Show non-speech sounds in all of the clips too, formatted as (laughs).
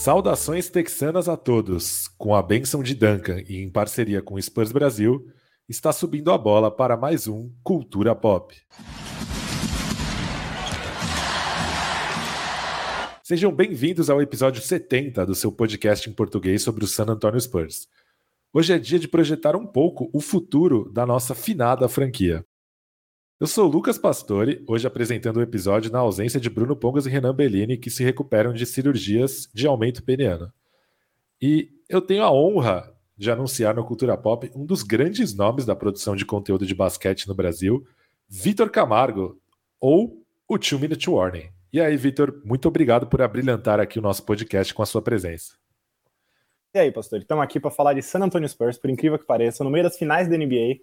Saudações texanas a todos. Com a benção de Duncan e em parceria com o Spurs Brasil, está subindo a bola para mais um Cultura Pop. Sejam bem-vindos ao episódio 70 do seu podcast em português sobre o San Antonio Spurs. Hoje é dia de projetar um pouco o futuro da nossa finada franquia. Eu sou o Lucas Pastore, hoje apresentando o episódio na ausência de Bruno Pongas e Renan Bellini, que se recuperam de cirurgias de aumento peniano. E eu tenho a honra de anunciar no Cultura Pop um dos grandes nomes da produção de conteúdo de basquete no Brasil, Vitor Camargo, ou o Two Minute Warning. E aí, Vitor, muito obrigado por abrilhantar aqui o nosso podcast com a sua presença. E aí, pastor? Estamos aqui para falar de San Antonio Spurs, por incrível que pareça, no meio das finais da NBA.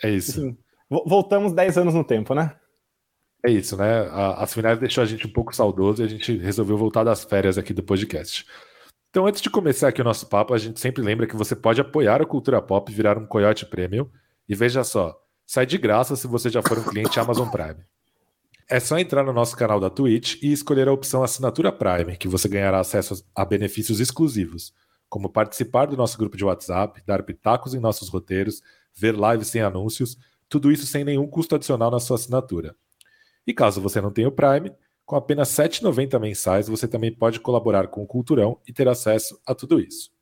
É isso. Assim, voltamos 10 anos no tempo, né? É isso, né? As finais deixou a gente um pouco saudoso e a gente resolveu voltar das férias aqui do podcast. Então, antes de começar aqui o nosso papo, a gente sempre lembra que você pode apoiar a Cultura Pop e virar um Coyote Premium. E veja só, sai de graça se você já for um cliente Amazon Prime. É só entrar no nosso canal da Twitch e escolher a opção Assinatura Prime, que você ganhará acesso a benefícios exclusivos como participar do nosso grupo de WhatsApp, dar pitacos em nossos roteiros, ver lives sem anúncios, tudo isso sem nenhum custo adicional na sua assinatura. E caso você não tenha o Prime, com apenas R$ 7,90 mensais você também pode colaborar com o Culturão e ter acesso a tudo isso.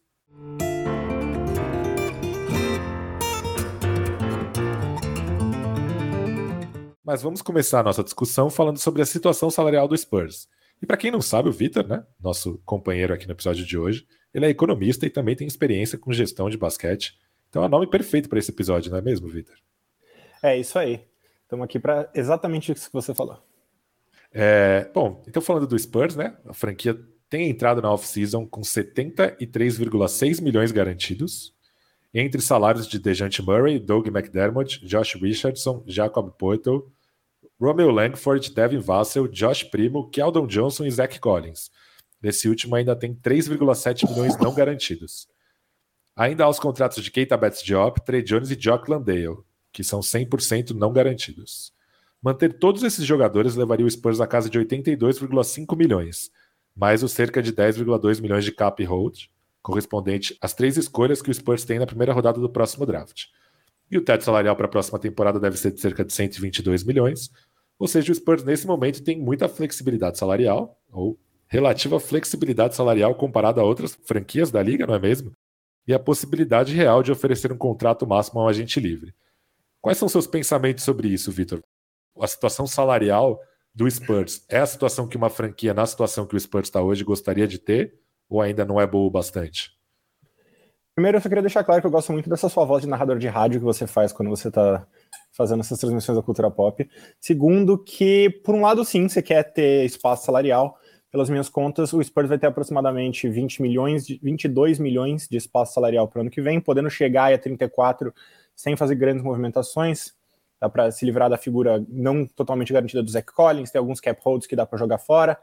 Mas vamos começar a nossa discussão falando sobre a situação salarial do Spurs. E para quem não sabe, o Vitor, né, nosso companheiro aqui no episódio de hoje, ele é economista e também tem experiência com gestão de basquete. Então é o nome perfeito para esse episódio, não é mesmo, Vitor? É isso aí. Estamos aqui para exatamente isso que você falou. É, bom, então falando do Spurs, né? A franquia tem entrado na off-season com 73,6 milhões garantidos, entre salários de Dejante Murray, Doug McDermott, Josh Richardson, Jacob Poeltl, Romeo Langford, Devin Vassell, Josh Primo, Keldon Johnson e Zach Collins. Nesse último ainda tem 3,7 milhões não garantidos. Ainda há os contratos de Keita Betts Diop, Trey Jones e Jock Landale, que são 100% não garantidos. Manter todos esses jogadores levaria o Spurs a casa de 82,5 milhões, mais os cerca de 10,2 milhões de cap hold, correspondente às três escolhas que o Spurs tem na primeira rodada do próximo draft. E o teto salarial para a próxima temporada deve ser de cerca de 122 milhões, ou seja, o Spurs nesse momento tem muita flexibilidade salarial, ou relativa flexibilidade salarial comparada a outras franquias da liga, não é mesmo? E a possibilidade real de oferecer um contrato máximo ao agente livre. Quais são seus pensamentos sobre isso, Vitor? A situação salarial do Spurs é a situação que uma franquia, na situação que o Spurs está hoje, gostaria de ter? Ou ainda não é boa o bastante? Primeiro, eu só queria deixar claro que eu gosto muito dessa sua voz de narrador de rádio que você faz quando você está fazendo essas transmissões da cultura pop. Segundo, que por um lado, sim, você quer ter espaço salarial. Pelas minhas contas, o Spurs vai ter aproximadamente 20 milhões, 22 milhões de espaço salarial para o ano que vem, podendo chegar a 34 sem fazer grandes movimentações. Dá para se livrar da figura não totalmente garantida do Zach Collins, tem alguns cap holds que dá para jogar fora.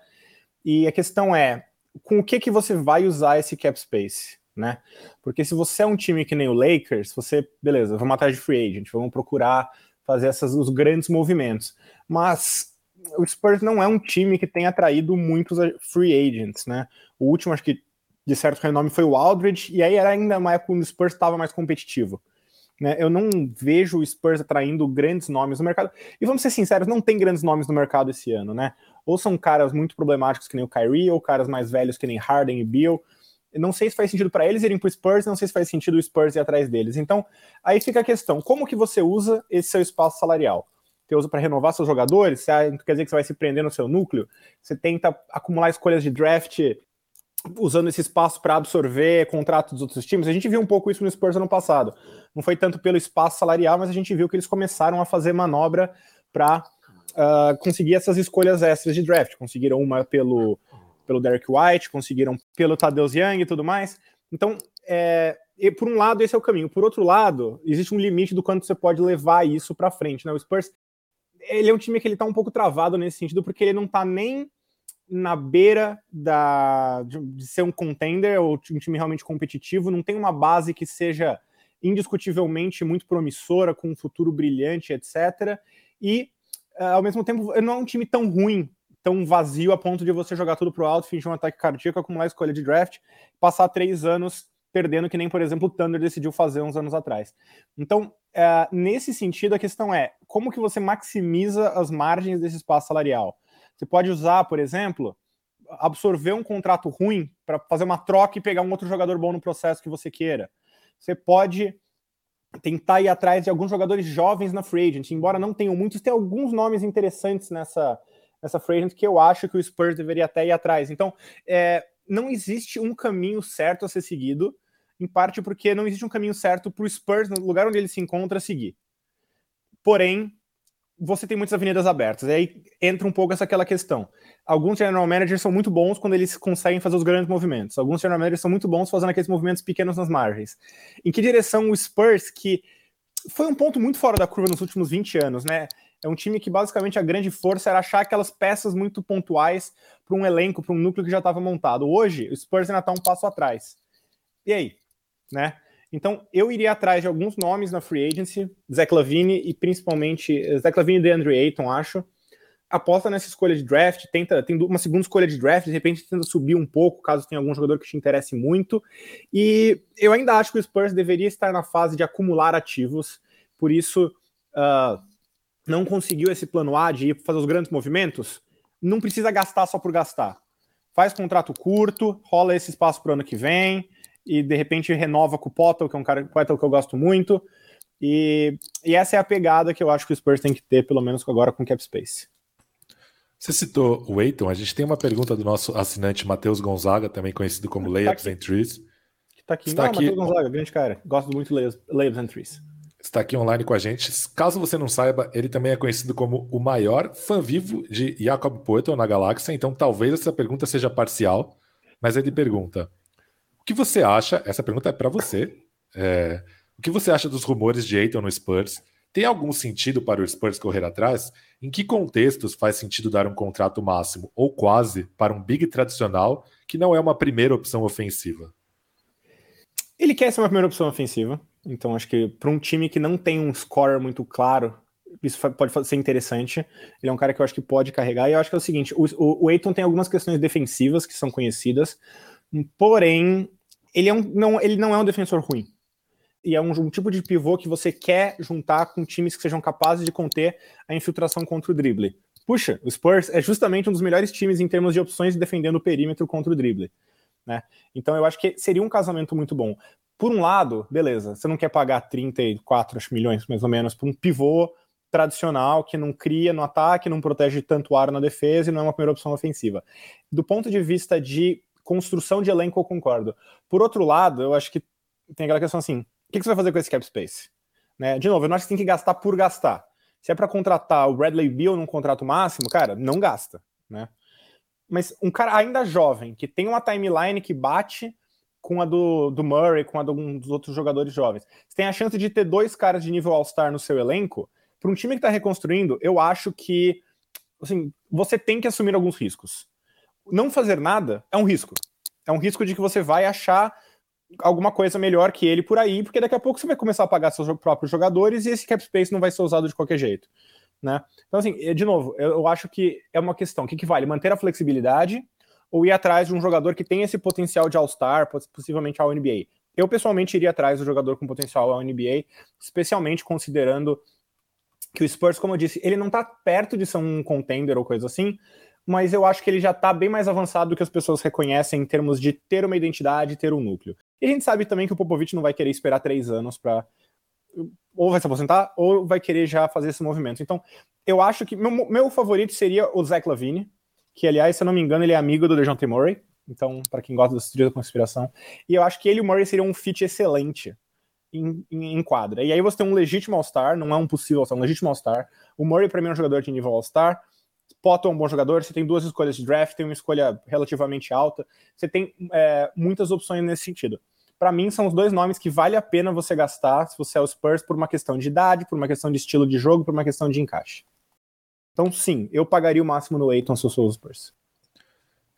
E a questão é, com o que, que você vai usar esse cap space? Né? Porque se você é um time que nem o Lakers, você, beleza, vamos atrás de free agent, vamos procurar fazer essas, os grandes movimentos. Mas o Spurs não é um time que tem atraído muitos free agents, né? O último, acho que de certo renome, foi o Aldridge, e aí era ainda época quando o Spurs estava mais competitivo. Né? Eu não vejo o Spurs atraindo grandes nomes no mercado. E vamos ser sinceros, não tem grandes nomes no mercado esse ano, né? Ou são caras muito problemáticos que nem o Kyrie, ou caras mais velhos que nem Harden e. Eu não sei se faz sentido para eles irem para o Spurs, não sei se faz sentido o Spurs ir atrás deles. Então, aí fica a questão: como que você usa esse seu espaço salarial? você usa para renovar seus jogadores, você, quer dizer que você vai se prender no seu núcleo, você tenta acumular escolhas de draft usando esse espaço para absorver contratos dos outros times. A gente viu um pouco isso no Spurs ano passado. Não foi tanto pelo espaço salarial, mas a gente viu que eles começaram a fazer manobra para uh, ah, conseguir essas escolhas extras de draft. Conseguiram uma pelo, pelo Derek White, conseguiram pelo Tadeusz Young e tudo mais. Então, é, por um lado, esse é o caminho. Por outro lado, existe um limite do quanto você pode levar isso para frente. Né? O Spurs ele é um time que ele tá um pouco travado nesse sentido, porque ele não tá nem na beira da, de, ser um contender ou um time realmente competitivo, não tem uma base que seja indiscutivelmente muito promissora, com um futuro brilhante, etc. E, uh, ao mesmo tempo, não é um time tão ruim tão vazio a ponto de você jogar tudo pro alto, fingir um ataque cardíaco, acumular escolha de draft, passar três anos perdendo, que nem, por exemplo, o Thunder decidiu fazer uns anos atrás. Então, é, nesse sentido, a questão é como que você maximiza as margens desse espaço salarial? Você pode usar, por exemplo, absorver um contrato ruim para fazer uma troca e pegar um outro jogador bom no processo que você queira. Você pode tentar ir atrás de alguns jogadores jovens na free agent, embora não tenham muitos, tem alguns nomes interessantes nessa, nessa free agent que eu acho que o Spurs deveria até ir atrás. Então, é, não existe um caminho certo a ser seguido, em parte porque não existe um caminho certo para o Spurs, no lugar onde ele se encontra, seguir. Porém, você tem muitas avenidas abertas. E aí entra um pouco essa aquela questão. Alguns general managers são muito bons quando eles conseguem fazer os grandes movimentos. Alguns general managers são muito bons fazendo aqueles movimentos pequenos nas margens. Em que direção o Spurs, que foi um ponto muito fora da curva nos últimos 20 anos, né? É um time que basicamente a grande força era achar aquelas peças muito pontuais para um elenco, para um núcleo que já estava montado. Hoje, o Spurs ainda está um passo atrás. E aí? Né? Então, eu iria atrás de alguns nomes na free agency, Zach Lavine e principalmente Zach Lavine e DeAndre Ayton, acho. Aposta nessa escolha de draft, tenta, tem uma segunda escolha de draft, de repente tenta subir um pouco, caso tenha algum jogador que te interesse muito. E eu ainda acho que o Spurs deveria estar na fase de acumular ativos, por isso uh, não conseguiu esse plano A de ir fazer os grandes movimentos. Não precisa gastar só por gastar. Faz contrato curto, rola esse espaço para o ano que vem e de repente renova com o Potter, que é um cara Potter que eu gosto muito. E, e, essa é a pegada que eu acho que o Spurs tem que ter, pelo menos agora com cap space. Você citou o Eiton, a gente tem uma pergunta do nosso assinante Matheus Gonzaga, também conhecido como tá Layups tá and Trees. Está aqui, Está aqui... Matheus Gonzaga, grande cara, gosto muito de Layups and Trees. Está aqui online com a gente. Caso você não saiba, ele também é conhecido como o maior fã vivo de Jacob Poetel na galáxia, então talvez essa pergunta seja parcial, mas ele pergunta: que você acha? Essa pergunta é para você. É, o que você acha dos rumores de Aiton no Spurs? Tem algum sentido para o Spurs correr atrás? Em que contextos faz sentido dar um contrato máximo ou quase para um big tradicional que não é uma primeira opção ofensiva? Ele quer ser uma primeira opção ofensiva, então acho que para um time que não tem um scorer muito claro, isso pode ser interessante. Ele é um cara que eu acho que pode carregar. E eu acho que é o seguinte: o, o, o Aiton tem algumas questões defensivas que são conhecidas, porém ele, é um, não, ele não é um defensor ruim. E é um, um, tipo de pivô que você quer juntar com times que sejam capazes de conter a infiltração contra o drible. Puxa, o Spurs é justamente um dos melhores times em termos de opções defendendo o perímetro contra o drible. Né? Então eu acho que seria um casamento muito bom. Por um lado, beleza, você não quer pagar 34 milhões mais ou menos para um pivô tradicional que não cria no ataque, não protege tanto ar na defesa e não é uma primeira opção ofensiva. Do ponto de vista de construção de elenco eu concordo. Por outro lado, eu acho que tem aquela questão assim: o que você vai fazer com esse cap space? Né? De novo, eu não acho que tem que gastar por gastar. Se é para contratar o Bradley Beal num contrato máximo, cara, não gasta, né? Mas um cara ainda jovem, que tem uma timeline que bate com a do, do Murray, com a de alguns dos outros jogadores jovens. Você tem a chance de ter dois caras de nível All-Star no seu elenco. Para um time que está reconstruindo, eu acho que assim, você tem que assumir alguns riscos não fazer nada é um risco. É um risco de que você vai achar alguma coisa melhor que ele por aí, porque daqui a pouco você vai começar a pagar seus próprios jogadores e esse cap space não vai ser usado de qualquer jeito. Né? Então, assim, de novo, eu, acho que é uma questão: o que, que vale? Manter a flexibilidade ou ir atrás de um jogador que tem esse potencial de All-Star, possivelmente ao NBA? Eu, pessoalmente, iria atrás do jogador com potencial ao NBA, especialmente considerando que o Spurs, como eu disse, ele não está perto de ser um contender ou coisa assim, mas eu acho que ele já está bem mais avançado do que as pessoas reconhecem em termos de ter uma identidade, ter um núcleo. E a gente sabe também que o Popovich não vai querer esperar três anos para ou vai se aposentar ou vai querer já fazer esse movimento. Então, eu acho que meu, meu favorito seria o Zach Lavine, que aliás, se eu não me engano, ele é amigo do DeJounte Murray. Então, para quem gosta das teorias da conspiração, e eu acho que ele e o Murray seriam um fit excelente em, em, em quadra. E aí você tem um legítimo All-Star, não é um possível All-Star, um legítimo All-Star. O Murray, para mim, é um jogador de nível All-Star. Poto é um bom jogador, você tem duas escolhas de draft, tem uma escolha relativamente alta, você tem é, muitas opções nesse sentido. Para mim, são os dois nomes que vale a pena você gastar se você é o Spurs por uma questão de idade, por uma questão de estilo de jogo, por uma questão de encaixe. Então, sim, eu pagaria o máximo no Aiton se eu sou o Spurs.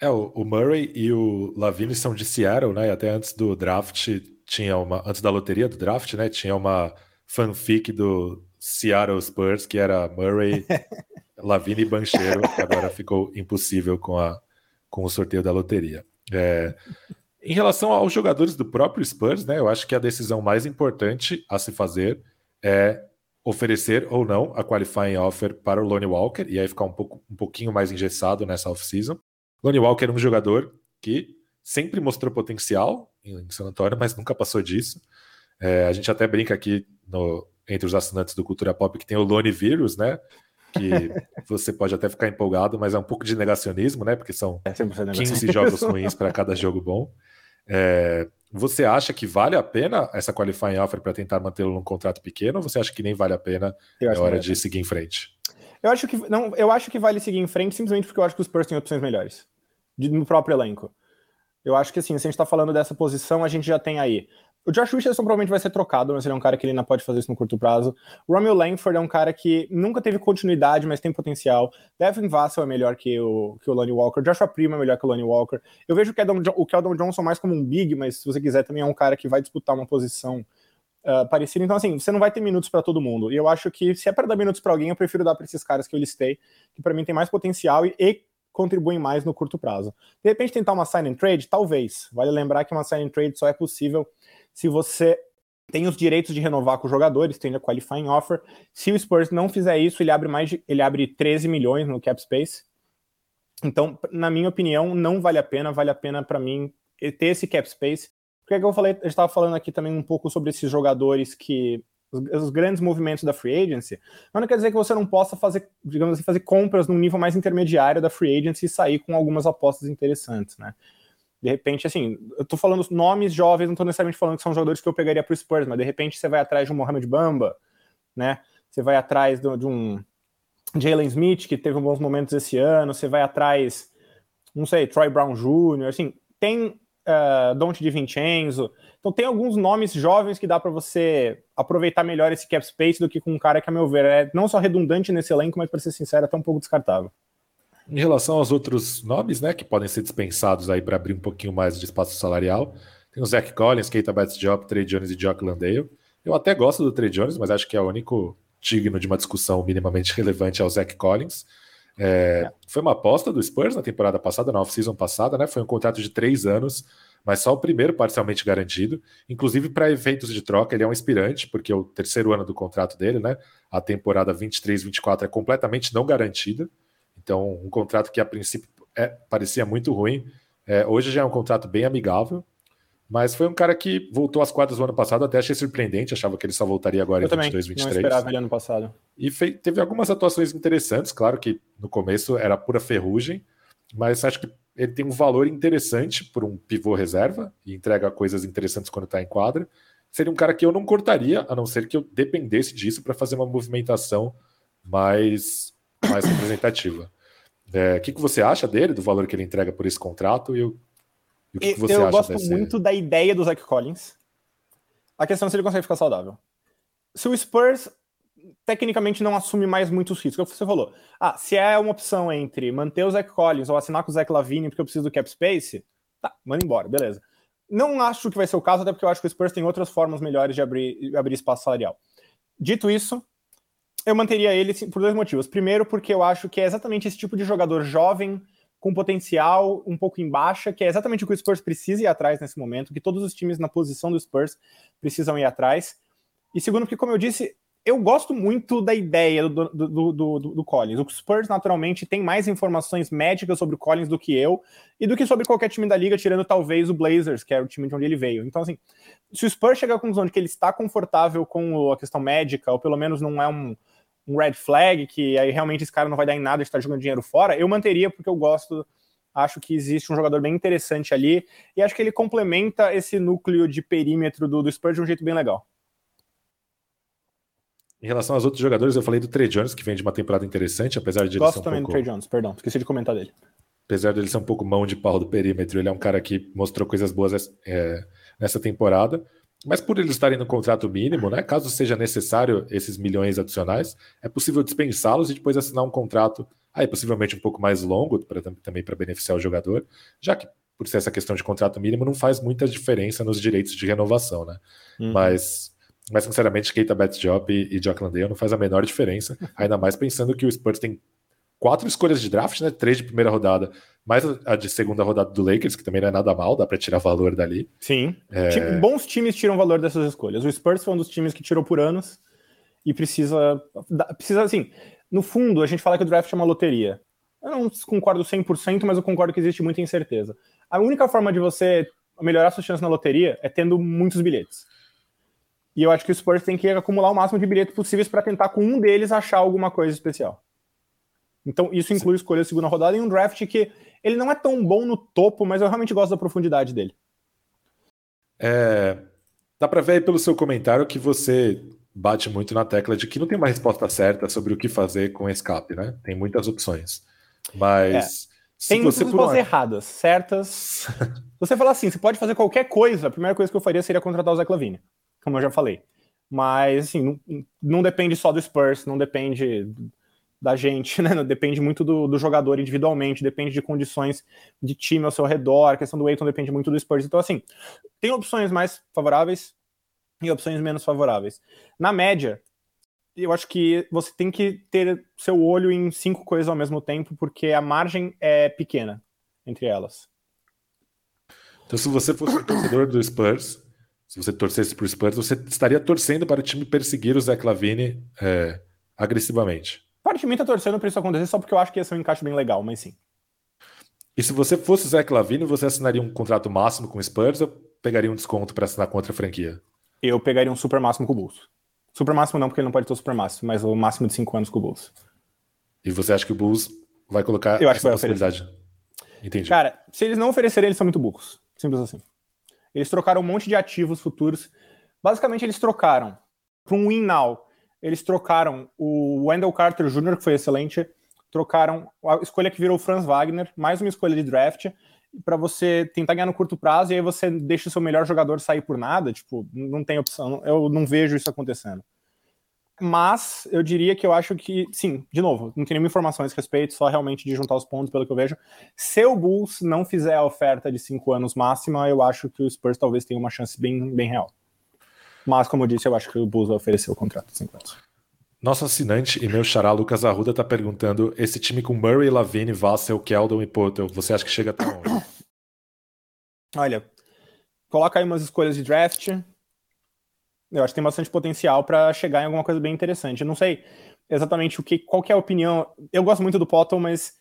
É, o Murray e o Lavine são de Seattle, né? E até antes do draft tinha uma. Antes da loteria do draft, né? Tinha uma fanfic do Seattle Spurs que era Murray (laughs) Lavine e Bancheiro, agora ficou impossível com, a, com o sorteio da loteria. É, em relação aos jogadores do próprio Spurs, né, eu acho que a decisão mais importante a se fazer é oferecer ou não a qualifying offer para o Lonnie Walker, e aí ficar um, pouco, um pouquinho mais engessado nessa off-season. Lonnie Walker é um jogador que sempre mostrou potencial em San Antonio, mas nunca passou disso. É, a gente até brinca aqui no, entre os assinantes do Cultura Pop que tem o Lone Vírus, né? Que você pode até ficar empolgado, mas é um pouco de negacionismo, né? Porque são 15 é jogos ruins para cada jogo bom. É, você acha que vale a pena essa qualifying offer para tentar mantê-lo num contrato pequeno ou você acha que nem vale a pena na é hora de seguir em frente? Eu acho que não, eu acho que vale seguir em frente simplesmente porque eu acho que os Spurs têm opções melhores de, no próprio elenco. Eu acho que assim, se a gente está falando dessa posição, a gente já tem aí o Josh Richardson provavelmente vai ser trocado, mas ele é um cara que ele ainda pode fazer isso no curto prazo. O Romeo Langford é um cara que nunca teve continuidade, mas tem potencial. Devin Vassell é melhor que o, que o Lonnie Walker. Joshua Prima é melhor que o Lonnie Walker. Eu vejo o Keldon, o Keldon Johnson mais como um big, mas se você quiser também é um cara que vai disputar uma posição uh, parecida. Então, assim, você não vai ter minutos para todo mundo. E eu acho que se é para dar minutos para alguém, eu prefiro dar para esses caras que eu listei, que para mim tem mais potencial e, e contribuem mais no curto prazo. De repente, tentar uma sign and trade? Talvez. Vale lembrar que uma sign and trade só é possível se você tem os direitos de renovar com os jogadores, tem a qualifying offer. Se o Spurs não fizer isso, ele abre mais de, ele abre 13 milhões no cap space. Então, na minha opinião, não vale a pena, vale a pena para mim ter esse cap space. Porque é que eu falei, eu estava falando aqui também um pouco sobre esses jogadores que os, os, grandes movimentos da free agency, mas não quer dizer que você não possa fazer, digamos assim, fazer compras num nível mais intermediário da free agency e sair com algumas apostas interessantes, né? De repente, assim, eu tô falando nomes jovens, não tô necessariamente falando que são jogadores que eu pegaria pro Spurs, mas de repente você vai atrás de um Mohamed Bamba, né? Você vai atrás de, um Jalen Smith, que teve bons momentos esse ano, você vai atrás, não sei, Troy Brown Jr., assim, tem uh, Dante de Vincenzo. Então tem alguns nomes jovens que dá para você aproveitar melhor esse cap space do que com um cara que, a meu ver, é não só redundante nesse elenco, mas, para ser sincero, até um pouco descartável. Em relação aos outros nomes, né, que podem ser dispensados aí para abrir um pouquinho mais de espaço salarial, tem o Zach Collins, Keita Bates-Diop, Trey Jones e Jock Landale. Eu até gosto do Trey Jones, mas acho que é o único digno de uma discussão minimamente relevante é o Zach Collins. É, é. Foi uma aposta do Spurs na temporada passada, na off-season passada, né? Foi um contrato de três anos, mas só o primeiro parcialmente garantido. Inclusive, para efeitos de troca, ele é um inspirante, porque o terceiro ano do contrato dele, né? A temporada 23-24 é completamente não garantida. Então, um contrato que a princípio é, parecia muito ruim, é, hoje já é um contrato bem amigável. Mas foi um cara que voltou às quadras no ano passado, até achei surpreendente, achava que ele só voltaria agora Eu em 22, 23. Não esperava ele ano passado. E fez, teve algumas atuações interessantes, claro que no começo era pura ferrugem, mas acho que ele tem um valor interessante por um pivô reserva e entrega coisas interessantes quando está em quadra. Seria um cara que eu não cortaria, a não ser que eu dependesse disso para fazer uma movimentação mais, mais representativa. É, o que, que você acha dele, do valor que ele entrega por esse contrato e, o, e o que, que você eu acha? Eu gosto desse... muito da ideia do Zach Collins. A questão é se ele consegue ficar saudável. Se o Spurs tecnicamente não assume mais muitos riscos, é o que você falou. Ah, se é uma opção entre manter o Zach Collins ou assinar com o Zach Lavine porque eu preciso do cap space, tá, manda embora, beleza. Não acho que vai ser o caso, até porque eu acho que o Spurs tem outras formas melhores de abrir, abrir espaço salarial. Dito isso, eu manteria ele por dois motivos. Primeiro, porque eu acho que é exatamente esse tipo de jogador jovem, com potencial um pouco em baixa, que é exatamente o que o Spurs precisa ir atrás nesse momento, que todos os times na posição do Spurs precisam ir atrás. E segundo, porque, como eu disse, eu gosto muito da ideia do, do, do, do, Collins. O Spurs, naturalmente, tem mais informações médicas sobre o Collins do que eu e do que sobre qualquer time da liga, tirando talvez o Blazers, que é o time de onde ele veio. Então, assim, se o Spurs chegar à conclusão de que ele está confortável com a questão médica, ou pelo menos não é um, um red flag, que aí realmente esse cara não vai dar em nada de estar jogando dinheiro fora, eu manteria porque eu gosto, acho que existe um jogador bem interessante ali, e acho que ele complementa esse núcleo de perímetro do, do Spurs de um jeito bem legal. Em relação aos outros jogadores, eu falei do Trey Jones, que vem de uma temporada interessante, apesar de Gosto ele ser um também pouco... do Trey Jones, perdão, esqueci de comentar dele. Apesar de ele ser um pouco mão de pau do perímetro, ele é um cara que mostrou coisas boas é, nessa temporada. Mas por eles estarem no contrato mínimo, né, caso seja necessário esses milhões adicionais, é possível dispensá-los e depois assinar um contrato, aí possivelmente um pouco mais longo, pra, também para beneficiar o jogador, já que por ser essa questão de contrato mínimo não faz muita diferença nos direitos de renovação, né? Uhum. Mas, mas sinceramente, Keita Job e, e Jock Landale não faz a menor diferença, (laughs) ainda mais pensando que o Spurs tem quatro escolhas de draft, né? Três de primeira rodada, mais a de segunda rodada do Lakers, que também não é nada mal, dá para tirar valor dali. Sim. É... Bons times tiram valor dessas escolhas. O Spurs foi um dos times que tirou por anos e precisa. Precisa, assim. No fundo, a gente fala que o draft é uma loteria. Eu não concordo 100%, mas eu concordo que existe muita incerteza. A única forma de você melhorar sua chance na loteria é tendo muitos bilhetes. E eu acho que o Spurs tem que acumular o máximo de bilhetes possíveis para tentar, com um deles, achar alguma coisa especial. Então, isso inclui escolher a segunda rodada em um draft que ele não é tão bom no topo, mas eu realmente gosto da profundidade dele. É, dá para ver aí pelo seu comentário que você bate muito na tecla de que não tem uma resposta certa sobre o que fazer com escape, né? Tem muitas opções. Mas. É. Tem muitas respostas erradas, certas. (laughs) você falar assim, você pode fazer qualquer coisa, a primeira coisa que eu faria seria contratar o Zé Clavini, como eu já falei. Mas, assim, não, não depende só do Spurs, não depende da gente, (laughs) né? Depende muito do, do, jogador individualmente, depende de condições de time ao seu redor, a questão do Aiton depende muito do Spurs. Então, assim, tem opções mais favoráveis e opções menos favoráveis. Na média, eu acho que você tem que ter seu olho em cinco coisas ao mesmo tempo, porque a margem é pequena entre elas. Então, se você fosse torcedor do Spurs, se você torcesse para o Spurs, você estaria torcendo para o time perseguir o Zé Clavini é, agressivamente. Parte de mim tá torcendo para isso acontecer só porque eu acho que ia ser um encaixe bem legal, mas sim. E se você fosse o Zé Clavini, você assinaria um contrato máximo com o Spurs ou pegaria um desconto para assinar contra a franquia? Eu pegaria um super máximo com o Bulls. Super máximo não, porque ele não pode ter o super máximo, mas o máximo de 5 anos com o Bulls. E você acha que o Bulls vai colocar eu acho essa que vai possibilidade? Oferecer. Entendi. Cara, se eles não oferecerem, eles são muito burros. Simples assim. Eles trocaram um monte de ativos futuros. Basicamente, eles trocaram para um win now eles trocaram o Wendell Carter Jr., que foi excelente, trocaram a escolha que virou o Franz Wagner, mais uma escolha de draft, para você tentar ganhar no curto prazo e aí você deixa o seu melhor jogador sair por nada, tipo, não tem opção, eu não vejo isso acontecendo. Mas eu diria que eu acho que, sim, de novo, não tem nenhuma informação a esse respeito, só realmente de juntar os pontos, pelo que eu vejo. Se o Bulls não fizer a oferta de cinco anos máxima, eu acho que o Spurs talvez tenha uma chance bem, bem real. Mas, como eu disse, eu acho que o Bulls vai oferecer o contrato de 50. Nosso assinante e meu xará Lucas Arruda está perguntando: esse time com Murray, Lavine, Vassell, Keldon e Potter, você acha que chega até onde? Olha, coloca aí umas escolhas de draft. Eu acho que tem bastante potencial para chegar em alguma coisa bem interessante. Eu não sei exatamente o que, qual que é a opinião. Eu gosto muito do Potter, mas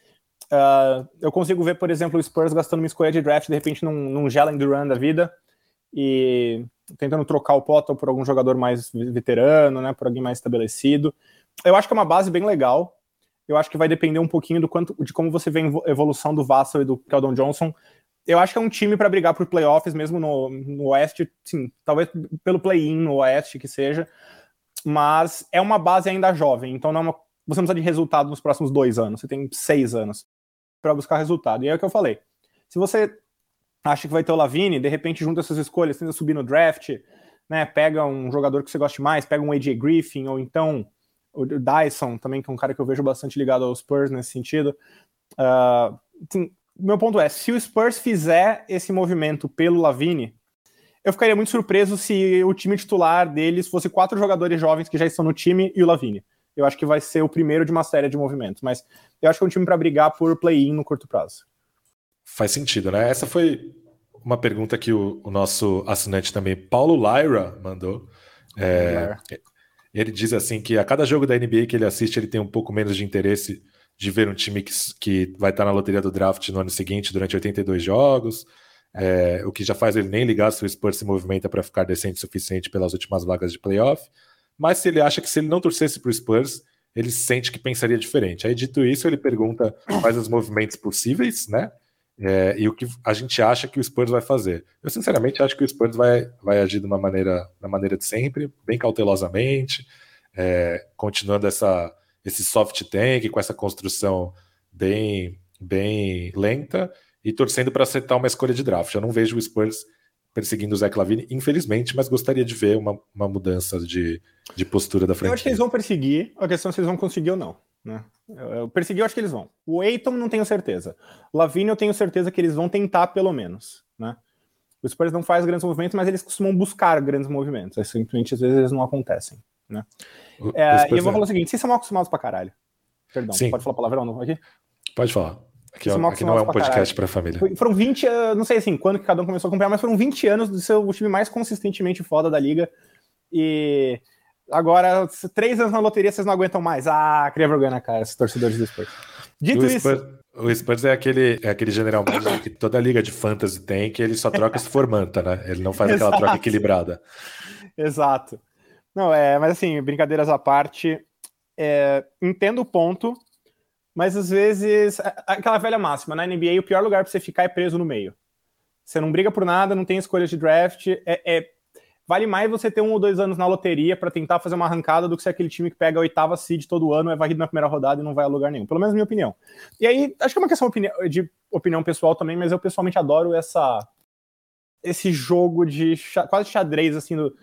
uh, eu consigo ver, por exemplo, o Spurs gastando uma escolha de draft de repente num, num Jalen Duran da vida e tentando trocar o Potter por algum jogador mais veterano, né, por alguém mais estabelecido. Eu acho que é uma base bem legal. Eu acho que vai depender um pouquinho do quanto, de como você vê a evolução do Vassell e do Keldon Johnson. Eu acho que é um time para brigar por playoffs, mesmo no, no Oeste, sim, talvez pelo play-in no Oeste que seja, mas é uma base ainda jovem, então não é uma, você não precisa de resultado nos próximos dois anos, você tem seis anos para buscar resultado. E é o que eu falei. Se você acha que vai ter o Lavine, de repente junta essas escolhas, tenta subir no draft, né? Pega um jogador que você goste mais, pega um AJ Griffin, ou então o Dyson, também, que é um cara que eu vejo bastante ligado aos Spurs nesse sentido. Uh, meu ponto é: se o Spurs fizer esse movimento pelo Lavine, eu ficaria muito surpreso se o time titular deles fosse quatro jogadores jovens que já estão no time e o Lavine. Eu acho que vai ser o primeiro de uma série de movimentos, mas eu acho que é um time para brigar por play-in no curto prazo. Faz sentido, né? Essa foi uma pergunta que o, o nosso assinante também, Paulo Lyra, mandou. É, ele diz assim que a cada jogo da NBA que ele assiste, ele tem um pouco menos de interesse de ver um time que, que vai estar na loteria do draft no ano seguinte durante 82 jogos, é, o que já faz ele nem ligar se o Spurs se movimenta para ficar decente o suficiente pelas últimas vagas de playoff. Mas se ele acha que se ele não torcesse para o Spurs, ele sente que pensaria diferente. Aí, dito isso, ele pergunta quais os movimentos possíveis, né? é, e o que a gente acha que o Spurs vai fazer. Eu sinceramente acho que o Spurs vai, vai agir de uma maneira, da maneira de sempre, bem cautelosamente, é, continuando essa, esse soft tank com essa construção bem, bem lenta e torcendo para acertar uma escolha de draft. Eu não vejo o Spurs perseguindo o Zé Clavini, infelizmente, mas gostaria de ver uma, uma mudança de, de postura da frente. Eu acho que eles vão perseguir, a questão é se eles vão conseguir ou não. Né? Eu, eu persegui, eu acho que eles vão. O Eiton não tenho certeza. O Lavigne eu tenho certeza que eles vão tentar pelo menos, né? Os Spurs não faz grandes movimentos, mas eles costumam buscar grandes movimentos. simplesmente às vezes eles não acontecem, né? É, e eu vou falar o seguinte: vocês são mal acostumados pra caralho. Perdão, Sim. pode falar palavrão não, aqui? Pode falar. Aqui, ó, aqui não é um podcast para família. Foram 20, não sei assim, quando que cada um começou a acompanhar, mas foram 20 anos do seu time mais consistentemente foda da liga. E agora, três anos na loteria, vocês não aguentam mais. Ah, cria vergonha na cara, esses torcedores do Spurs. Dito o isso. Spurs, o Spurs é aquele, é aquele general manager que toda liga de fantasy tem, que ele só troca se for manta, né? Ele não faz aquela troca (laughs) equilibrada. Exato. Não, é, mas assim, brincadeiras à parte, é, entendo o ponto, mas às vezes, aquela velha máxima, na NBA, o pior lugar para você ficar é preso no meio. Você não briga por nada, não tem escolha de draft, é, é vale mais você ter um ou dois anos na loteria para tentar fazer uma arrancada do que ser aquele time que pega a oitava seed todo ano, é varrido na primeira rodada e não vai a lugar nenhum. Pelo menos minha opinião. E aí, acho que é uma questão de opinião pessoal também, mas eu pessoalmente adoro essa esse jogo de quase xadrez, assim, do,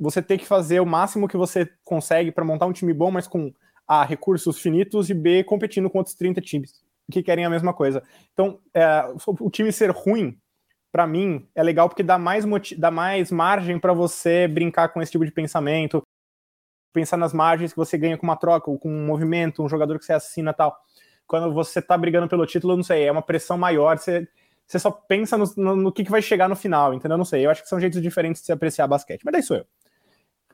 você ter que fazer o máximo que você consegue para montar um time bom, mas com A, recursos finitos e B, competindo com outros 30 times que querem a mesma coisa. Então, é, o time ser ruim para mim, é legal porque dá mais, dá mais margem para você brincar com esse tipo de pensamento, pensar nas margens que você ganha com uma troca, ou com um movimento, um jogador que você assina tal. Quando você tá brigando pelo título, não sei, é uma pressão maior, você, você só pensa no, no, no que, que vai chegar no final, entendeu? Não sei, eu acho que são jeitos diferentes de se apreciar basquete, mas daí sou eu.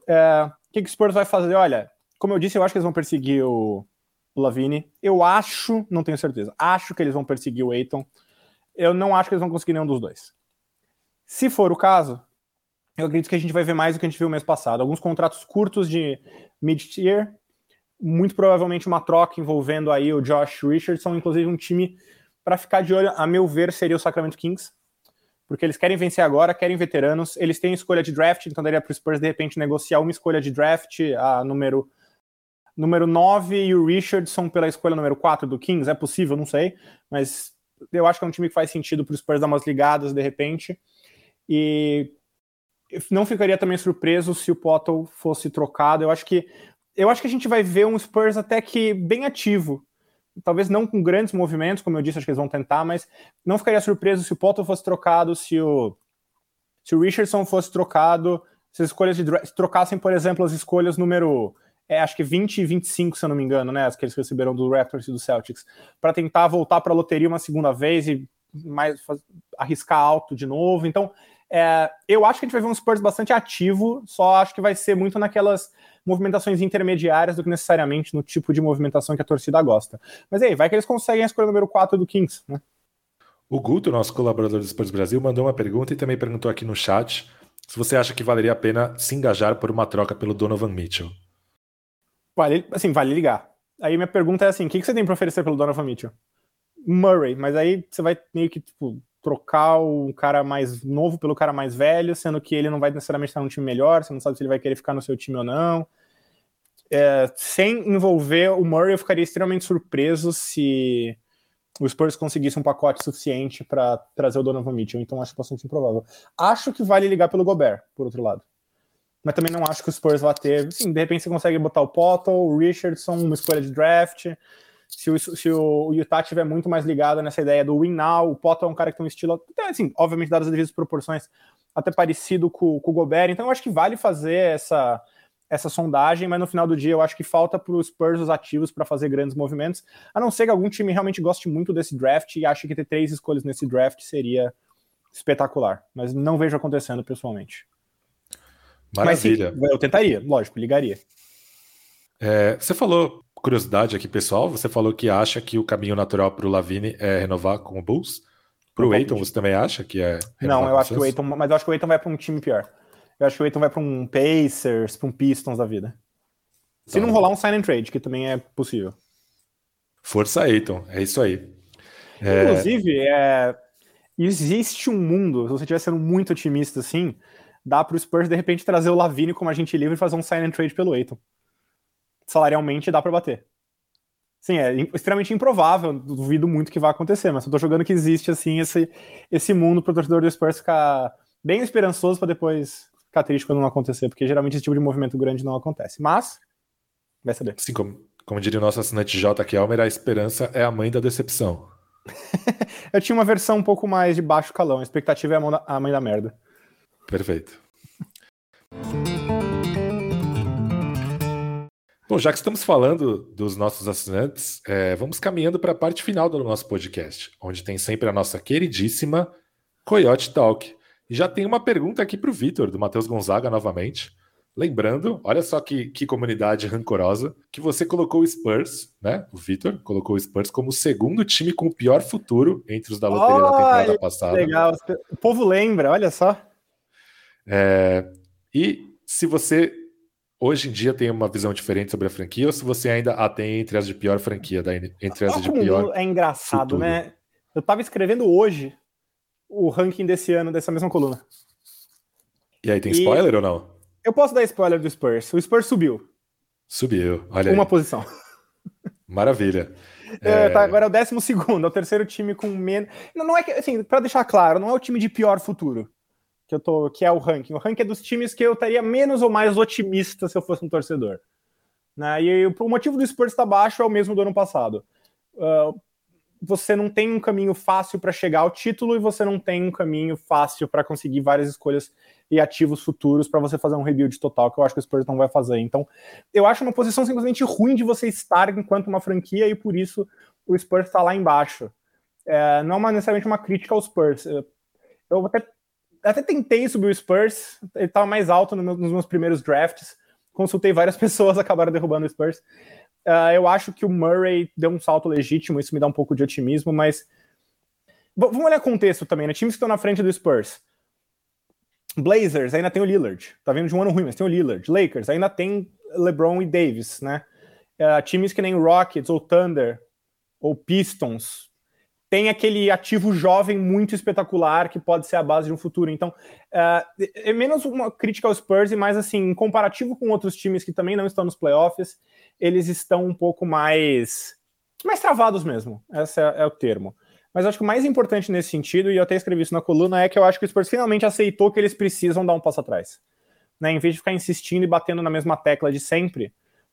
É, o que, que o Spurs vai fazer? Olha, como eu disse, eu acho que eles vão perseguir o, o Lavine. Eu acho, não tenho certeza, acho que eles vão perseguir o Aiton eu não acho que eles vão conseguir nenhum dos dois. Se for o caso, eu acredito que a gente vai ver mais do que a gente viu mês passado. Alguns contratos curtos de mid-tier, muito provavelmente uma troca envolvendo aí o Josh Richardson, inclusive um time para ficar de olho, a meu ver, seria o Sacramento Kings, porque eles querem vencer agora, querem veteranos, eles têm escolha de draft, então daria para o Spurs de repente negociar uma escolha de draft, a número número 9 e o Richardson pela escolha número 4 do Kings, é possível, não sei, mas eu acho que é um time que faz sentido para os Spurs dar umas ligadas de repente. E não ficaria também surpreso se o Potter fosse trocado. Eu acho que eu acho que a gente vai ver um Spurs até que bem ativo. Talvez não com grandes movimentos, como eu disse, acho que eles vão tentar, mas não ficaria surpreso se o Potter fosse trocado, se o, se o Richardson fosse trocado, se as escolhas de se trocassem, por exemplo, as escolhas número é, acho que 20 e 25, se eu não me engano, né? As que eles receberam do Raptors e do Celtics, para tentar voltar para a loteria uma segunda vez e mais arriscar alto de novo. Então, é, eu acho que a gente vai ver um Spurs bastante ativo, só acho que vai ser muito naquelas movimentações intermediárias do que necessariamente no tipo de movimentação que a torcida gosta. Mas aí, vai que eles conseguem a escolha número 4 do Kings, né? O Guto, nosso colaborador do Spurs Brasil, mandou uma pergunta e também perguntou aqui no chat se você acha que valeria a pena se engajar por uma troca pelo Donovan Mitchell. Vale, assim, vale ligar. Aí minha pergunta é assim: o que, que você tem para oferecer pelo Donovan Mitchell? Murray, mas aí você vai meio que tipo, trocar o cara mais novo pelo cara mais velho, sendo que ele não vai necessariamente estar num time melhor, você não sabe se ele vai querer ficar no seu time ou não. É, sem envolver o Murray, eu ficaria extremamente surpreso se o Spurs conseguisse um pacote suficiente para trazer o Donovan Mitchell, então acho bastante improvável. Acho que vale ligar pelo Gobert, por outro lado mas também não acho que o Spurs vá ter. Sim, de repente você consegue botar o Potter, o Richardson, uma escolha de draft. Se o, se o Utah tiver muito mais ligado nessa ideia do win now, o Potter é um cara que tem um estilo, assim, obviamente, dadas as devidas proporções, até parecido com, com o Gobert. Então eu acho que vale fazer essa, essa sondagem, mas no final do dia eu acho que falta para os Spurs os ativos para fazer grandes movimentos, a não ser que algum time realmente goste muito desse draft e ache que ter três escolhas nesse draft seria espetacular, mas não vejo acontecendo pessoalmente. Maravilha. Mas, sim, eu tentaria, lógico, ligaria. É, você falou, curiosidade aqui pessoal, você falou que acha que o caminho natural para o Lavine é renovar com o Bulls. Para o Aiton, você também acha que é? Não, eu acho que o Aiton, mas eu acho que o Aiton vai para um time pior. Eu acho que o Aiton vai para um Pacers, para um Pistons da vida. Se tá. não rolar um sign and trade, que também é possível. Força Aiton, é isso aí. É... Inclusive, é... existe um mundo, se você estiver sendo muito otimista assim, dá para o Spurs de repente trazer o Lavine como agente livre e fazer um sign and trade pelo Aiton. Salarialmente dá para bater. Sim, é extremamente improvável, duvido muito que vai acontecer, mas eu tô jogando que existe assim esse, esse mundo pro torcedor do Spurs ficar bem esperançoso para depois ficar triste quando não acontecer, porque geralmente esse tipo de movimento grande não acontece. Mas vai saber. Sim, como, como diria o nosso assinante J. Almer, a esperança é a mãe da decepção. (laughs) eu tinha uma versão um pouco mais de baixo calão, a expectativa é a, a mãe da merda. Perfeito. Bom, já que estamos falando dos nossos assinantes, é, vamos caminhando para a parte final do nosso podcast, onde tem sempre a nossa queridíssima Coyote Talk. E já tem uma pergunta aqui para o Vitor, do Matheus Gonzaga, novamente. Lembrando, olha só que, que comunidade rancorosa, que você colocou o Spurs, né? O Vitor colocou o Spurs como o segundo time com o pior futuro entre os da loteria da temporada passada. Legal, o povo lembra, olha só. É, e se você hoje em dia tem uma visão diferente sobre a franquia ou se você ainda a tem entre as de pior franquia, da, entre as de pior. É engraçado, futuro. né? Eu tava escrevendo hoje o ranking desse ano dessa mesma coluna. E aí, tem spoiler e... ou não? Eu posso dar spoiler do Spurs. O Spurs subiu. Subiu, olha Uma aí. posição. Maravilha. É, tá, agora é o décimo segundo, é o terceiro time com menos. Não, não é que, assim, pra deixar claro, não é o time de pior futuro que eu tô, que é o ranking. O ranking é dos times que eu estaria menos ou mais otimista se eu fosse um torcedor. Né? E o motivo do Spurs estar tá baixo é o mesmo do ano passado. Uh, você não tem um caminho fácil para chegar ao título e você não tem um caminho fácil para conseguir várias escolhas e ativos futuros para você fazer um rebuild total, que eu acho que o Spurs não vai fazer. Então, eu acho uma posição simplesmente ruim de você estar enquanto uma franquia e por isso o Spurs está lá embaixo. É, não é necessariamente uma crítica ao Spurs. Eu até até tentei subir o Spurs, ele estava mais alto no nos meus primeiros drafts. Consultei várias (laughs) pessoas, acabaram derrubando o Spurs. Uh, eu acho que o Murray deu um salto legítimo, isso me dá um pouco de otimismo, mas. vamos olhar contexto também, né? Times que estão na frente do Spurs. Blazers ainda tem o Lillard, tá vendo de um ano ruim, mas tem o Lillard. Lakers ainda tem LeBron e Davis, né? Uh, times que nem Rockets ou Thunder ou Pistons tem aquele ativo jovem muito espetacular que pode ser a base de um futuro. Então, uh, é menos uma crítica ao Spurs e mais assim, em comparativo com outros times que também não estão nos playoffs, eles estão um pouco mais mais travados mesmo. Esse é, é o termo. Mas acho que o mais importante nesse sentido, e eu até escrevi isso na coluna, é que eu acho que o Spurs finalmente aceitou que eles precisam dar um passo atrás. Né? Em vez de ficar insistindo e batendo na mesma tecla de sempre,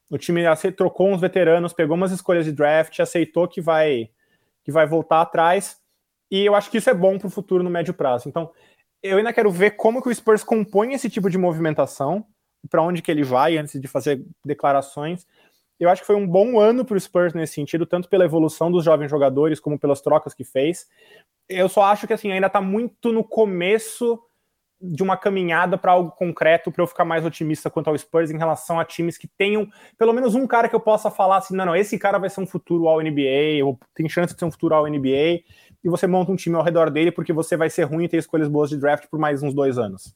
o time trocou uns veteranos, pegou umas escolhas de draft, aceitou que vai que vai voltar atrás. E eu acho que isso é bom para o futuro no médio prazo. Então, eu ainda quero ver como que o Spurs compõe esse tipo de movimentação, para onde que ele vai antes de fazer declarações. Eu acho que foi um bom ano para o Spurs nesse sentido, tanto pela evolução dos jovens jogadores como pelas trocas que fez. Eu só acho que assim ainda está muito no começo de uma caminhada para algo concreto para eu ficar mais otimista quanto ao Spurs em relação a times que tenham pelo menos um cara que eu possa falar assim, não, não, esse cara vai ser um futuro ao NBA, ou tem chance de ser um futuro ao NBA, e você monta um time ao redor dele porque você vai ser ruim e ter escolhas boas de draft por mais uns dois anos,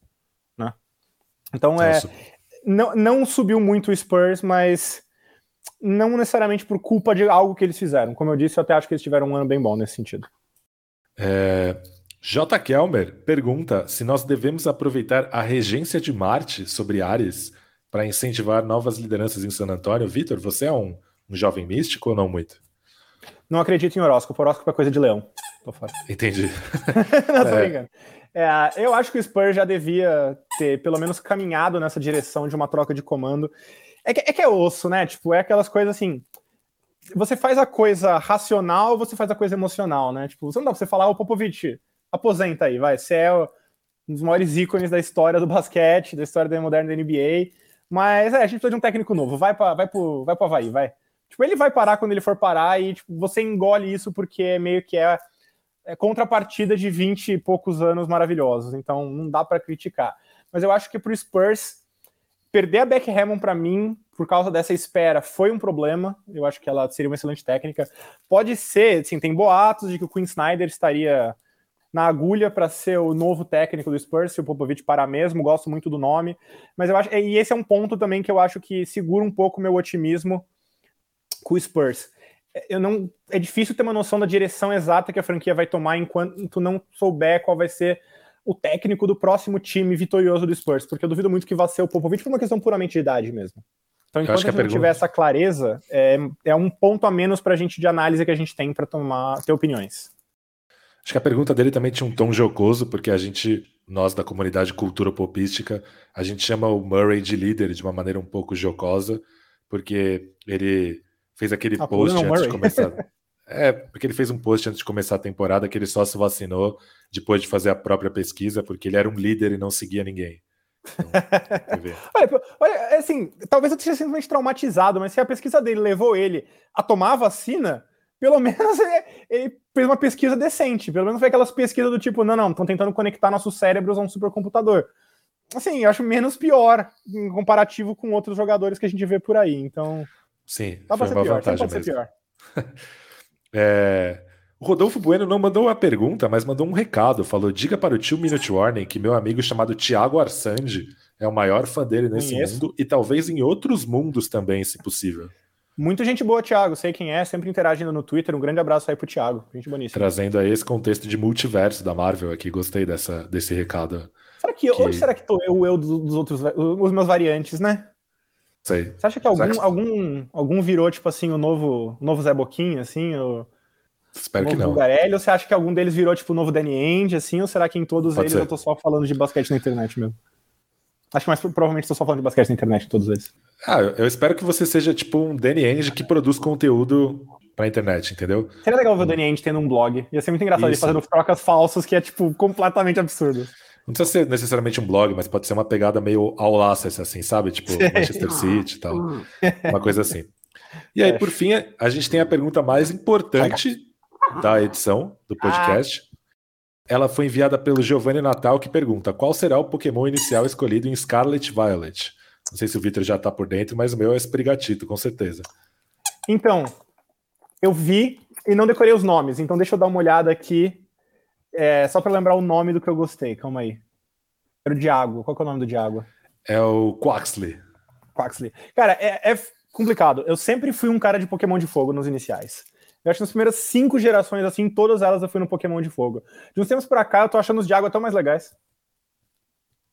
né? Então é, não, não subiu muito o Spurs, mas não necessariamente por culpa de algo que eles fizeram. Como eu disse, eu até acho que eles tiveram um ano bem bom nesse sentido. É, J. Kelmer pergunta se nós devemos aproveitar a regência de Marte sobre Ares para incentivar novas lideranças em San Antônio. Vitor, você é um, um, jovem místico ou não muito? Não acredito em horóscopo. Horóscopo é coisa de leão. Tô fora. Entendi. (laughs) não, tô é. É, eu acho que o Spurs já devia ter pelo menos caminhado nessa direção de uma troca de comando. É que é, que é osso, né? Tipo, é aquelas coisas assim você faz a coisa racional, você faz a coisa emocional, né? Tipo, você não dá pra você falar, o Popovich, aposenta aí, vai. Você é um dos maiores ícones da história do basquete, da história da moderna da NBA. Mas é, a gente precisa de um técnico novo. Vai para vai pro, vai pro Havaí, vai. Tipo, ele vai parar quando ele for parar e tipo, você engole isso porque é meio que é, é contrapartida de 20 e poucos anos maravilhosos. Então não dá para criticar. Mas eu acho que pro Spurs perder a Beck Hammond para mim por causa dessa espera foi um problema. Eu acho que ela seria uma excelente técnica. Pode ser, assim, tem boatos de que o Quinn Snyder estaria na agulha para ser o novo técnico do Spurs, se o Popovich parar mesmo, gosto muito do nome, mas eu acho, e esse é um ponto também que eu acho que segura um pouco o meu otimismo com o Spurs. Eu não, é difícil ter uma noção da direção exata que a franquia vai tomar enquanto não souber qual vai ser o técnico do próximo time vitorioso do Spurs, porque eu duvido muito que vá ser o Popovich por uma questão puramente de idade mesmo. Então, enquanto a gente pergunta... tiver essa clareza, é, é um ponto a menos para a gente de análise que a gente tem para tomar ter opiniões. Acho que a pergunta dele também tinha um tom jocoso, porque a gente, nós da comunidade cultura popística, a gente chama o Murray de líder de uma maneira um pouco jocosa, porque ele fez aquele ah, post antes Murray. de começar. (laughs) é, porque ele fez um post antes de começar a temporada que ele só se vacinou depois de fazer a própria pesquisa, porque ele era um líder e não seguia ninguém. Então, (laughs) olha, olha, é assim, talvez eu esteja simplesmente traumatizado, mas se a pesquisa dele levou ele a tomar a vacina, pelo menos ele, ele, fez uma pesquisa decente. Pelo menos foi aquelas pesquisas do tipo, não, não, estão tentando conectar nossos cérebros a um supercomputador. Assim, eu acho menos pior em comparativo com outros jogadores que a gente vê por aí. Então. Sim, dá foi uma pior, vantagem mesmo. Pior. (laughs) é, o Rodolfo Bueno não mandou uma pergunta, mas mandou um recado. Falou: diga para o tio Minute Warning que meu amigo chamado Tiago Arsandi é o maior fã dele nesse Conheço. mundo e talvez em outros mundos também, se possível. Muita gente boa, Thiago. Sei quem é, sempre interagindo no Twitter. Um grande abraço aí pro Thiago. Gente boníssima. Trazendo aí esse contexto de multiverso da Marvel aqui. Gostei dessa, desse recado. Será que, que... onde será que tô eu, eu dos outros, os meus variantes, né? Sei. Você acha que algum, que... algum, algum virou, tipo assim, o novo, o novo Zé Boquinha, assim? O, Espero o que não. Bugarelli, ou você acha que algum deles virou, tipo, o novo Danny End, assim? Ou será que em todos Pode eles ser. eu tô só falando de basquete na internet mesmo? Acho que mais provavelmente estou só falando de basquete na internet, todos eles. Ah, eu espero que você seja tipo um Danny Ainge que produz conteúdo pra internet, entendeu? Seria legal ver o Danny Ainge tendo um blog. Ia ser muito engraçado Isso. ele fazendo trocas falsas que é, tipo, completamente absurdo. Não precisa ser necessariamente um blog, mas pode ser uma pegada meio ao laças, assim, sabe? Tipo Manchester City e tal. Uma coisa assim. E aí, é. por fim, a gente tem a pergunta mais importante da edição do podcast. Ela foi enviada pelo Giovanni Natal, que pergunta: qual será o Pokémon inicial escolhido em Scarlet Violet? Não sei se o Victor já tá por dentro, mas o meu é Sprigatito, com certeza. Então, eu vi e não decorei os nomes, então deixa eu dar uma olhada aqui, é, só para lembrar o nome do que eu gostei. Calma aí. Era o Diago. Qual é o nome do Diago? É o Quaxley. Quaxley. Cara, é, é complicado. Eu sempre fui um cara de Pokémon de fogo nos iniciais. Eu acho que nas primeiras cinco gerações, assim, todas elas eu fui no Pokémon de fogo. De uns tempos pra cá, eu tô achando os de água tão mais legais.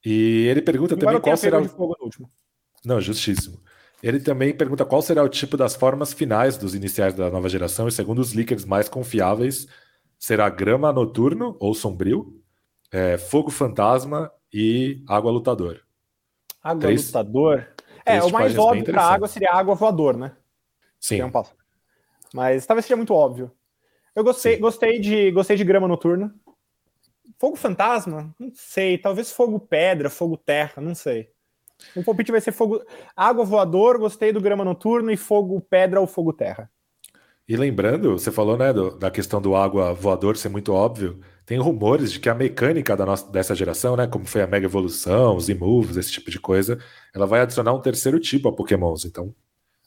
E ele pergunta Embora também qual será o... fogo no último. Não, justíssimo. Ele também pergunta qual será o tipo das formas finais dos iniciais da nova geração, e segundo os leakers mais confiáveis, será grama noturno ou sombrio, é, fogo fantasma e água lutador. Água três, lutador? É, o mais óbvio para água seria água voador, né? Sim. É um. Mas talvez seja muito óbvio. Eu gostei, gostei, de, gostei de grama noturna. Fogo fantasma? Não sei. Talvez fogo pedra, fogo terra, não sei. O palpite vai ser fogo. Água voador, gostei do grama noturno e fogo pedra ou fogo terra. E lembrando, você falou né, do, da questão do água voador ser muito óbvio. Tem rumores de que a mecânica da nossa, dessa geração, né, como foi a Mega Evolução, os E-Moves, esse tipo de coisa, ela vai adicionar um terceiro tipo a Pokémons. Então,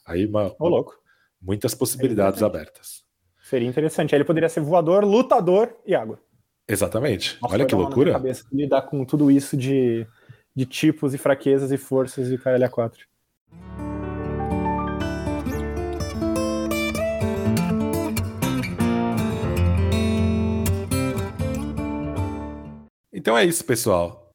aí uma, Ô, louco. Muitas possibilidades abertas. Seria interessante. Aí ele poderia ser voador, lutador e água. Exatamente. Nossa, Olha que loucura. Cabeça, lidar com tudo isso de, de tipos e fraquezas e forças de KLA 4. Então é isso, pessoal.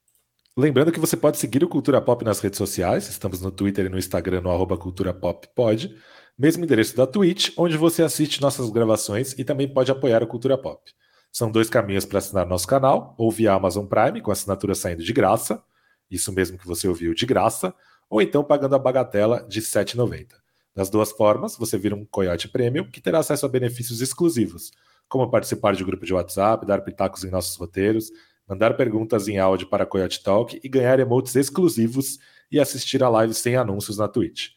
Lembrando que você pode seguir o Cultura Pop nas redes sociais. Estamos no Twitter e no Instagram, no arroba Cultura Pop Pode. Mesmo endereço da Twitch, onde você assiste nossas gravações e também pode apoiar a Cultura Pop. São dois caminhos para assinar nosso canal, ou via Amazon Prime, com assinatura saindo de graça, isso mesmo que você ouviu de graça, ou então pagando a bagatela de R$ 7,90. Das duas formas, você vira um Coyote Premium, que terá acesso a benefícios exclusivos, como participar de grupo de WhatsApp, dar pitacos em nossos roteiros, mandar perguntas em áudio para Coyote Talk e ganhar emotes exclusivos e assistir a live sem anúncios na Twitch.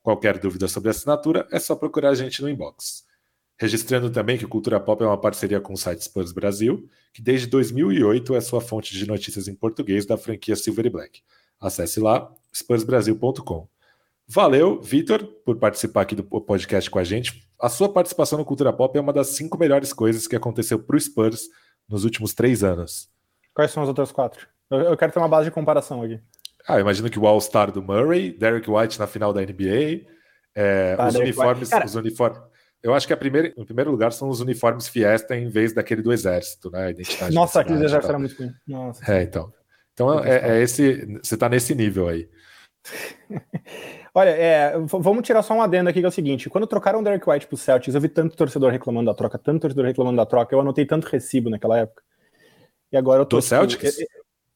Qualquer dúvida sobre assinatura é só procurar a gente no inbox. Registrando também que o Cultura Pop é uma parceria com o site Spurs Brasil, que desde 2008 é sua fonte de notícias em português da franquia Silver e Black. Acesse lá, spursbrasil.com. Valeu, Vitor, por participar aqui do podcast com a gente. A sua participação no Cultura Pop é uma das cinco melhores coisas que aconteceu para o Spurs nos últimos três anos. Quais são as outras quatro? Eu quero ter uma base de comparação aqui. Ah, imagino que o All-Star do Murray, Derek White na final da NBA, é, ah, os uniformes, Cara, os uniformes. Eu acho que a primeira, em primeiro lugar são os uniformes Fiesta em vez daquele do Exército, né? A identidade Nossa, aquele do Exército era muito ruim. Nossa. É, então. Então é, é, esse. Você está nesse nível aí. (laughs) Olha, é, vamos tirar só um adendo aqui que é o seguinte: quando trocaram o Derek White pro Celtics, eu vi tanto torcedor reclamando da troca, tanto torcedor reclamando da troca, eu anotei tanto recibo naquela época. E agora eu tô. Do Celtics? Eu,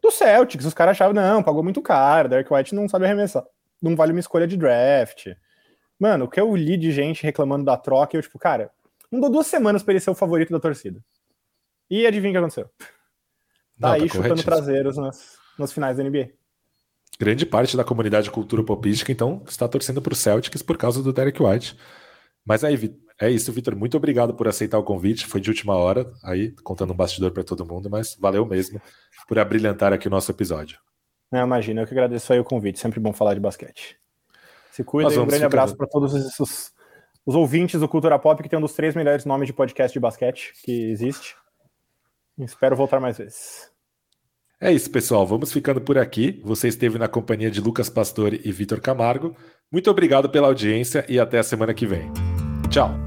do Celtics. Os caras achavam, não, pagou muito caro, Derek White não sabe arremessar. Não vale uma escolha de draft. Mano, o que eu li de gente reclamando da troca, eu, tipo, cara, não dou duas semanas pra ele ser o favorito da torcida. E adivinha o que aconteceu? Tá não, aí tá chutando traseiros nas, nas finais da NBA. grande parte da comunidade cultura popística, então, está torcendo para o Celtics por causa do Derek White. Mas aí, é isso, Vitor. Muito obrigado por aceitar o convite. Foi de última hora, aí, contando um bastidor para todo mundo, mas valeu mesmo por abrilhantar aqui o nosso episódio. Não, imagina, eu que agradeço aí o convite. Sempre bom falar de basquete. Se cuida e um grande abraço para todos os, os, os, ouvintes do Cultura Pop, que tem um dos três melhores nomes de podcast de basquete que existe. Espero voltar mais vezes. É isso, pessoal. Vamos ficando por aqui. Você esteve na companhia de Lucas Pastore e Vitor Camargo. Muito obrigado pela audiência e até a semana que vem. Tchau.